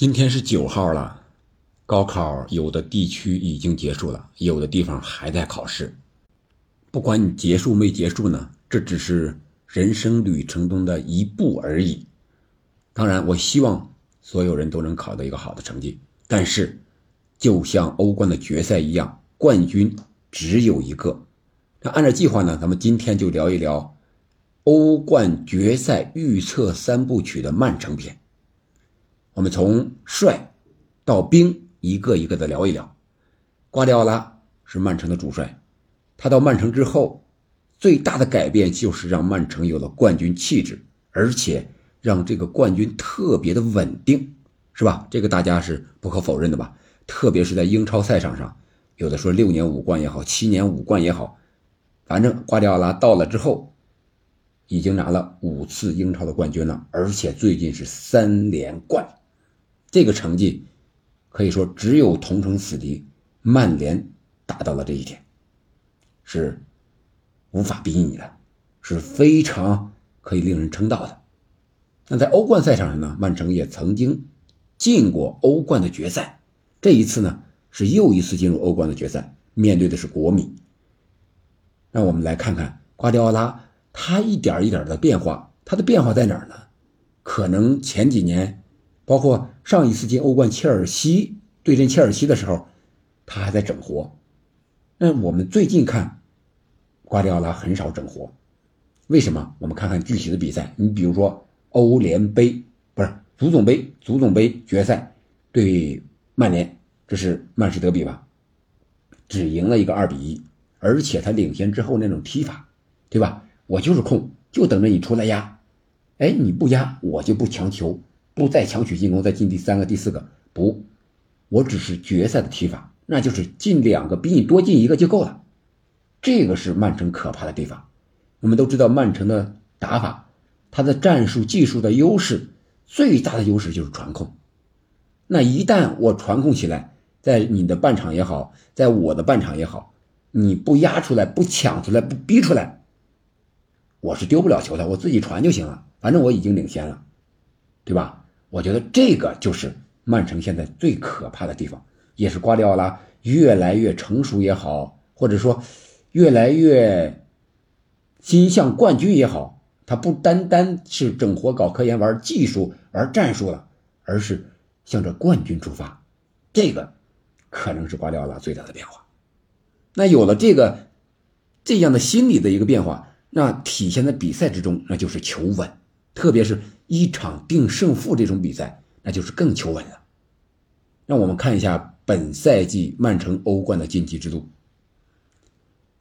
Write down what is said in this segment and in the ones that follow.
今天是九号了，高考有的地区已经结束了，有的地方还在考试。不管你结束没结束呢，这只是人生旅程中的一步而已。当然，我希望所有人都能考到一个好的成绩。但是，就像欧冠的决赛一样，冠军只有一个。那按照计划呢，咱们今天就聊一聊欧冠决赛预测三部曲的曼城篇。我们从帅到兵一个一个的聊一聊。瓜迪奥拉是曼城的主帅，他到曼城之后，最大的改变就是让曼城有了冠军气质，而且让这个冠军特别的稳定，是吧？这个大家是不可否认的吧？特别是在英超赛场上，有的说六年五冠也好，七年五冠也好，反正瓜迪奥拉到了之后，已经拿了五次英超的冠军了，而且最近是三连冠。这个成绩可以说只有同城死敌曼联达到了这一点，是无法比拟的，是非常可以令人称道的。那在欧冠赛场上呢，曼城也曾经进过欧冠的决赛，这一次呢是又一次进入欧冠的决赛，面对的是国米。让我们来看看瓜迪奥拉他一点一点的变化，他的变化在哪儿呢？可能前几年。包括上一次进欧冠，切尔西对阵切尔西的时候，他还在整活。那我们最近看瓜迪奥拉很少整活，为什么？我们看看具体的比赛。你比如说欧联杯，不是足总杯，足总杯决赛对曼联，这是曼市德比吧？只赢了一个二比一，而且他领先之后那种踢法，对吧？我就是控，就等着你出来压。哎，你不压，我就不强求。不再强取进攻，再进第三个、第四个，不，我只是决赛的踢法，那就是进两个，比你多进一个就够了。这个是曼城可怕的地方。我们都知道曼城的打法，他的战术技术的优势，最大的优势就是传控。那一旦我传控起来，在你的半场也好，在我的半场也好，你不压出来，不抢出来，不逼出来，我是丢不了球的，我自己传就行了，反正我已经领先了，对吧？我觉得这个就是曼城现在最可怕的地方，也是瓜迪奥拉越来越成熟也好，或者说越来越心向冠军也好，他不单单是整活搞科研、玩技术、玩战术了，而是向着冠军出发。这个可能是瓜迪奥拉最大的变化。那有了这个这样的心理的一个变化，那体现在比赛之中，那就是求稳。特别是一场定胜负这种比赛，那就是更求稳了。让我们看一下本赛季曼城欧冠的晋级之路。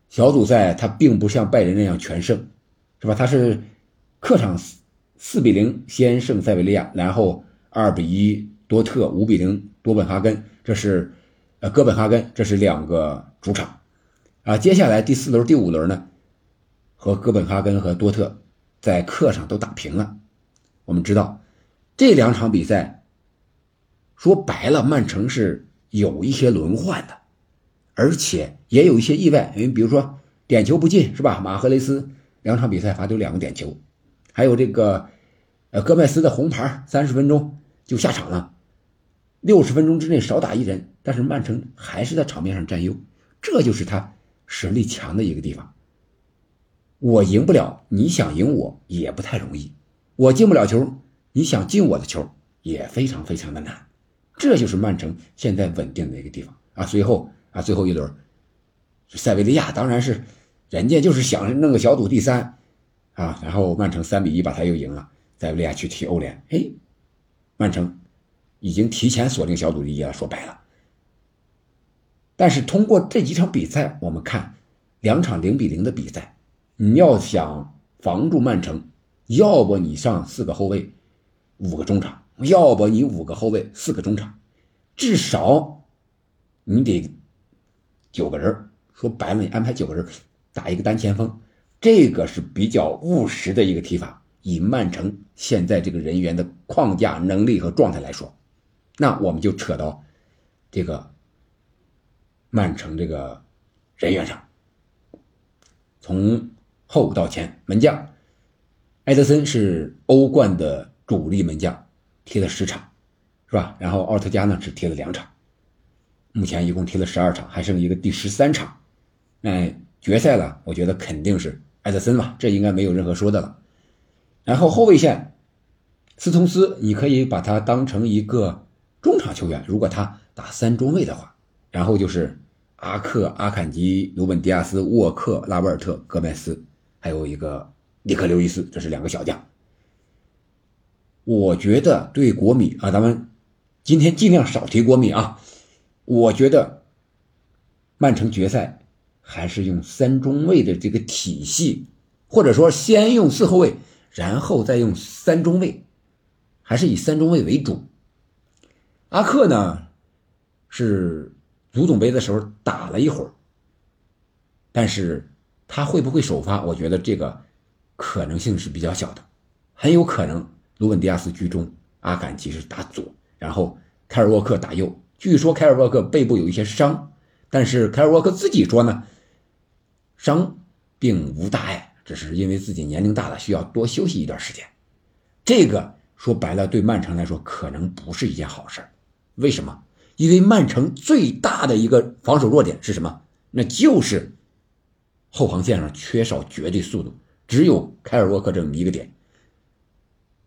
小组赛他并不像拜仁那样全胜，是吧？他是客场四四比零先胜塞维利亚，然后二比一多特，五比零多本哈根，这是呃哥本哈根，这是两个主场啊。接下来第四轮、第五轮呢，和哥本哈根和多特。在客场都打平了，我们知道这两场比赛，说白了，曼城是有一些轮换的，而且也有一些意外。因为比如说点球不进是吧？马赫雷斯两场比赛罚丢两个点球，还有这个呃戈麦斯的红牌，三十分钟就下场了，六十分钟之内少打一人，但是曼城还是在场面上占优，这就是他实力强的一个地方。我赢不了，你想赢我也不太容易。我进不了球，你想进我的球也非常非常的难。这就是曼城现在稳定的一个地方啊。随后啊，最后一轮，塞维利亚当然是人家就是想弄个小组第三啊，然后曼城三比一把他又赢了。塞维利亚去踢欧联，哎，曼城已经提前锁定小组第一了。说白了，但是通过这几场比赛，我们看两场零比零的比赛。你要想防住曼城，要不你上四个后卫，五个中场；要不你五个后卫，四个中场，至少你得九个人。说白了，你安排九个人打一个单前锋，这个是比较务实的一个踢法。以曼城现在这个人员的框架能力和状态来说，那我们就扯到这个曼城这个人员上，从。后到前门将，埃德森是欧冠的主力门将，踢了十场，是吧？然后奥特加呢只踢了两场，目前一共踢了十二场，还剩一个第十三场。那决赛了，我觉得肯定是埃德森吧，这应该没有任何说的了。然后后卫线，斯通斯你可以把他当成一个中场球员，如果他打三中卫的话。然后就是阿克、阿坎吉、鲁本迪亚斯、沃克、拉波尔特、戈麦斯，还有一个尼克刘易斯，这是两个小将。我觉得对国米啊，咱们今天尽量少提国米啊。我觉得曼城决赛还是用三中卫的这个体系，或者说先用四后卫，然后再用三中卫，还是以三中卫为主。阿克呢是足总杯的时候打了一会儿，但是他会不会首发？我觉得这个可能性是比较小的，很有可能。卢本迪亚斯居中，阿坎吉是打左，然后凯尔沃克打右。据说凯尔沃克背部有一些伤，但是凯尔沃克自己说呢，伤并无大碍，只是因为自己年龄大了，需要多休息一段时间。这个说白了，对曼城来说可能不是一件好事为什么？因为曼城最大的一个防守弱点是什么？那就是后防线上缺少绝对速度，只有凯尔沃克这么一个点。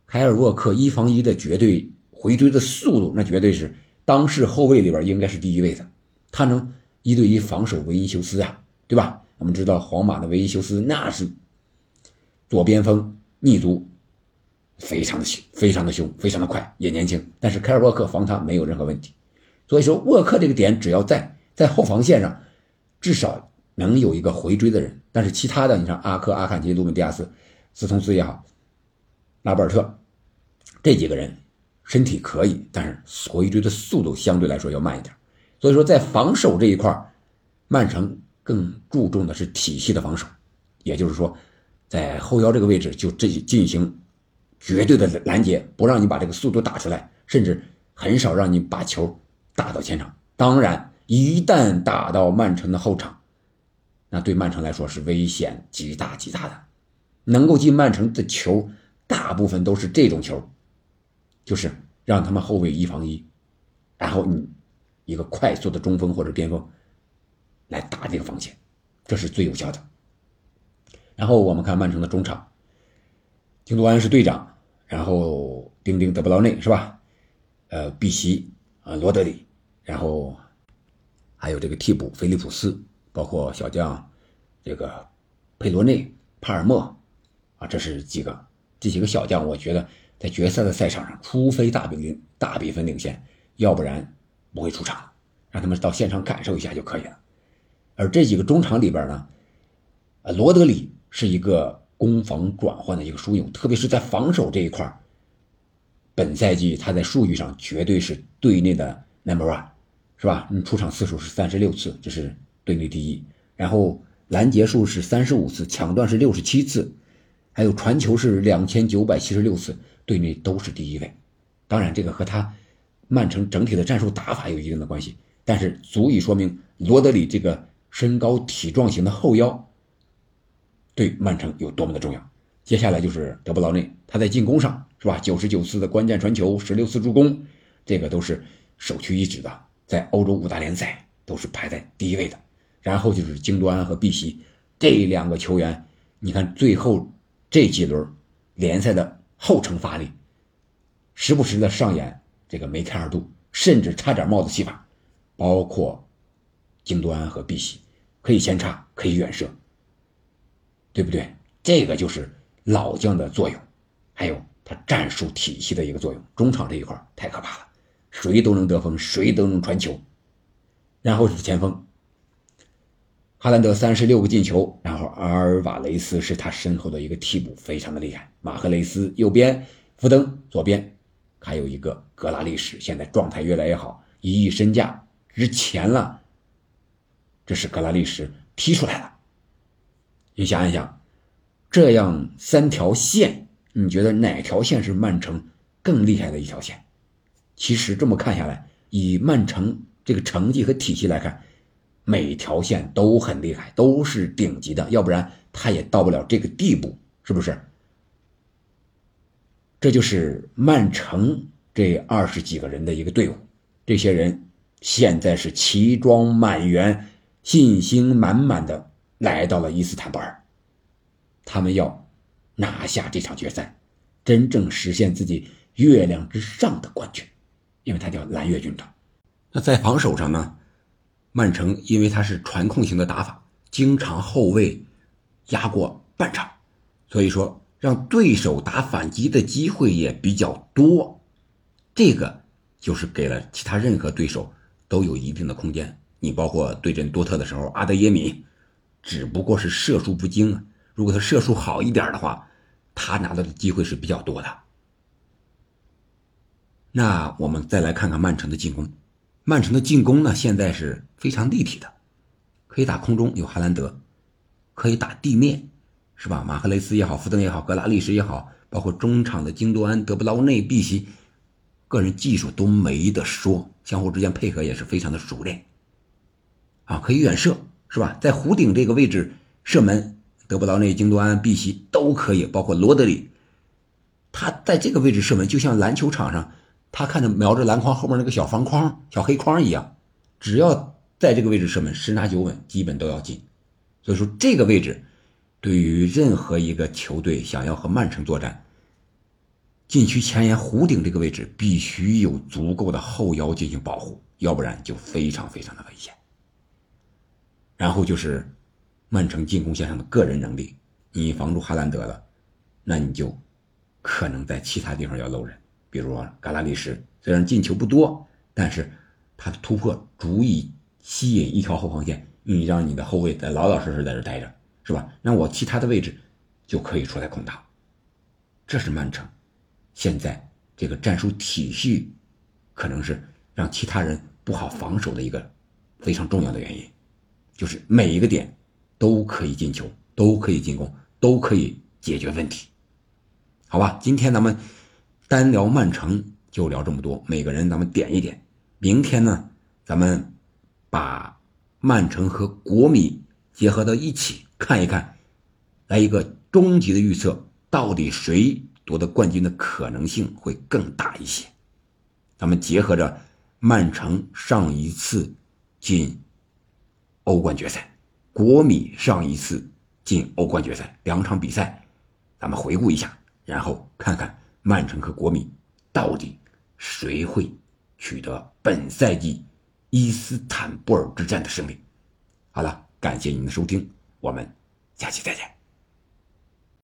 凯尔沃克一防一的绝对回追的速度，那绝对是当世后卫里边应该是第一位的。他能一对一防守维尼修斯啊，对吧？我们知道皇马的维尼修斯那是左边锋逆足，非常的凶，非常的凶，非常的快，也年轻。但是凯尔沃克防他没有任何问题。所以说沃克这个点只要在在后防线上，至少能有一个回追的人。但是其他的，你像阿克、阿坎吉、卢本迪亚斯、斯通斯也好，拉波尔特。这几个人身体可以，但是回追的速度相对来说要慢一点。所以说，在防守这一块曼城更注重的是体系的防守，也就是说，在后腰这个位置就这进行绝对的拦截，不让你把这个速度打出来，甚至很少让你把球打到前场。当然，一旦打到曼城的后场，那对曼城来说是危险极大极大的。能够进曼城的球，大部分都是这种球。就是让他们后卫一防一，然后你一个快速的中锋或者边锋来打这个防线，这是最有效的。然后我们看曼城的中场，京多安是队长，然后丁丁德布劳内是吧？呃，碧玺啊，罗德里，然后还有这个替补菲利普斯，包括小将这个佩罗内、帕尔默啊，这是几个这几个小将，我觉得。在决赛的赛场上，除非大比领大比分领先，要不然不会出场，让他们到现场感受一下就可以了。而这几个中场里边呢，呃，罗德里是一个攻防转换的一个枢纽，特别是在防守这一块本赛季他在数据上绝对是队内的 number one，是吧？你出场次数是三十六次，这是队内第一。然后拦截数是三十五次，抢断是六十七次，还有传球是两千九百七十六次。队内都是第一位，当然这个和他曼城整体的战术打法有一定的关系，但是足以说明罗德里这个身高体壮型的后腰对曼城有多么的重要。接下来就是德布劳内，他在进攻上是吧？九十九次的关键传球，十六次助攻，这个都是首屈一指的，在欧洲五大联赛都是排在第一位的。然后就是京多安和碧玺这两个球员，你看最后这几轮联赛的。后程发力，时不时的上演这个梅开二度，甚至差点帽子戏法，包括京多安和碧玺，可以前插，可以远射，对不对？这个就是老将的作用，还有他战术体系的一个作用。中场这一块太可怕了，谁都能得分，谁都能传球，然后是前锋。哈兰德三十六个进球，然后阿尔瓦雷斯是他身后的一个替补，非常的厉害。马赫雷斯右边，福登左边，还有一个格拉利什，现在状态越来越好，一亿身价值钱了。这是格拉利什踢出来了。你想一想，这样三条线，你觉得哪条线是曼城更厉害的一条线？其实这么看下来，以曼城这个成绩和体系来看。每条线都很厉害，都是顶级的，要不然他也到不了这个地步，是不是？这就是曼城这二十几个人的一个队伍，这些人现在是齐装满员、信心满满的来到了伊斯坦布尔。他们要拿下这场决赛，真正实现自己月亮之上的冠军，因为他叫蓝月军团。那在防守上呢，曼城因为他是传控型的打法，经常后卫压过半场，所以说让对手打反击的机会也比较多。这个就是给了其他任何对手都有一定的空间。你包括对阵多特的时候，阿德耶米只不过是射术不精啊。如果他射术好一点的话，他拿到的机会是比较多的。那我们再来看看曼城的进攻。曼城的进攻呢，现在是非常立体的，可以打空中有哈兰德，可以打地面，是吧？马赫雷斯也好，福登也好，格拉利什也好，包括中场的京多安、德布劳内、碧玺。个人技术都没得说，相互之间配合也是非常的熟练，啊，可以远射是吧？在弧顶这个位置射门，德布劳内、京多安、碧玺都可以，包括罗德里，他在这个位置射门，就像篮球场上他看着瞄着篮筐后面那个小方框、小黑框一样，只要在这个位置射门，十拿九稳，基本都要进。所以说，这个位置对于任何一个球队想要和曼城作战。禁区前沿弧顶这个位置必须有足够的后腰进行保护，要不然就非常非常的危险。然后就是曼城进攻线上的个人能力，你防住哈兰德了，那你就可能在其他地方要漏人。比如说嘎拉利什，虽然进球不多，但是他的突破足以吸引一条后防线，你让你的后卫在老老实实在这待着，是吧？让我其他的位置就可以出来空档。这是曼城。现在这个战术体系，可能是让其他人不好防守的一个非常重要的原因，就是每一个点都可以进球，都可以进攻，都可以解决问题。好吧，今天咱们单聊曼城就聊这么多，每个人咱们点一点。明天呢，咱们把曼城和国米结合到一起看一看，来一个终极的预测，到底谁？夺得冠军的可能性会更大一些。咱们结合着曼城上一次进欧冠决赛，国米上一次进欧冠决赛两场比赛，咱们回顾一下，然后看看曼城和国米到底谁会取得本赛季伊斯坦布尔之战的胜利。好了，感谢您的收听，我们下期再见。